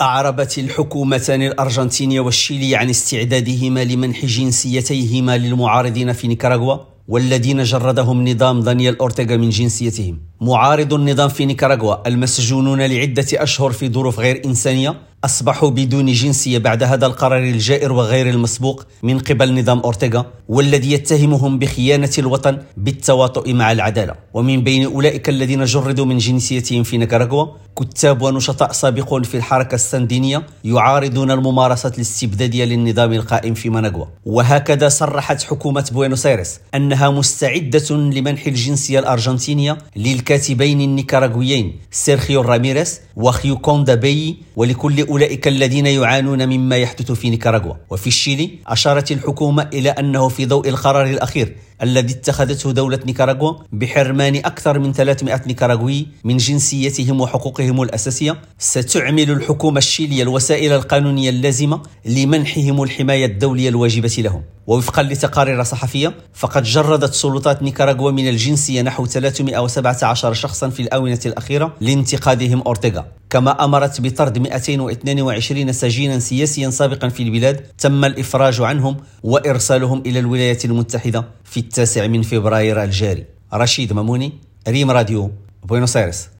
أعربت الحكومتان الأرجنتينية والشيلي عن استعدادهما لمنح جنسيتيهما للمعارضين في نيكاراغوا والذين جردهم نظام دانيال أورتيغا من جنسيتهم. معارض النظام في نيكاراغوا المسجونون لعدة أشهر في ظروف غير إنسانية أصبحوا بدون جنسية بعد هذا القرار الجائر وغير المسبوق من قبل نظام أورتيغا والذي يتهمهم بخيانة الوطن بالتواطؤ مع العدالة. ومن بين أولئك الذين جردوا من جنسيتهم في نيكاراغوا كتاب ونشطاء سابقون في الحركة الساندينية يعارضون الممارسات الاستبدادية للنظام القائم في ماناغوا. وهكذا صرحت حكومة بوينوس ايرس أنها مستعدة لمنح الجنسية الأرجنتينية للكاتبين النيكاراغويين سيرخيو راميريس وجيوكوندا بيلي ولكل أولئك الذين يعانون مما يحدث في نيكاراغوا. وفي الشيلي أشارت الحكومة إلى أنه في ضوء القرار الأخير الذي اتخذته دولة نيكاراغوا بحرمان أكثر من 300 نيكاراغوي من جنسيتهم وحقوقهم الأساسية ستعمل الحكومة الشيلية الوسائل القانونية اللازمة لمنحهم الحماية الدولية الواجبة لهم. ووفقا لتقارير صحفية فقد جردت سلطات نيكاراغوا من الجنسية نحو 317 شخصا في الآونة الأخيرة لانتقادهم أورتيغا. كما أمرت بطرد 222 سجينا سياسيا سابقا في البلاد تم الإفراج عنهم وإرسالهم إلى الولايات المتحدة في التاسع من فبراير الجاري. رشيد ماموني ريم راديو بوينوس ايرس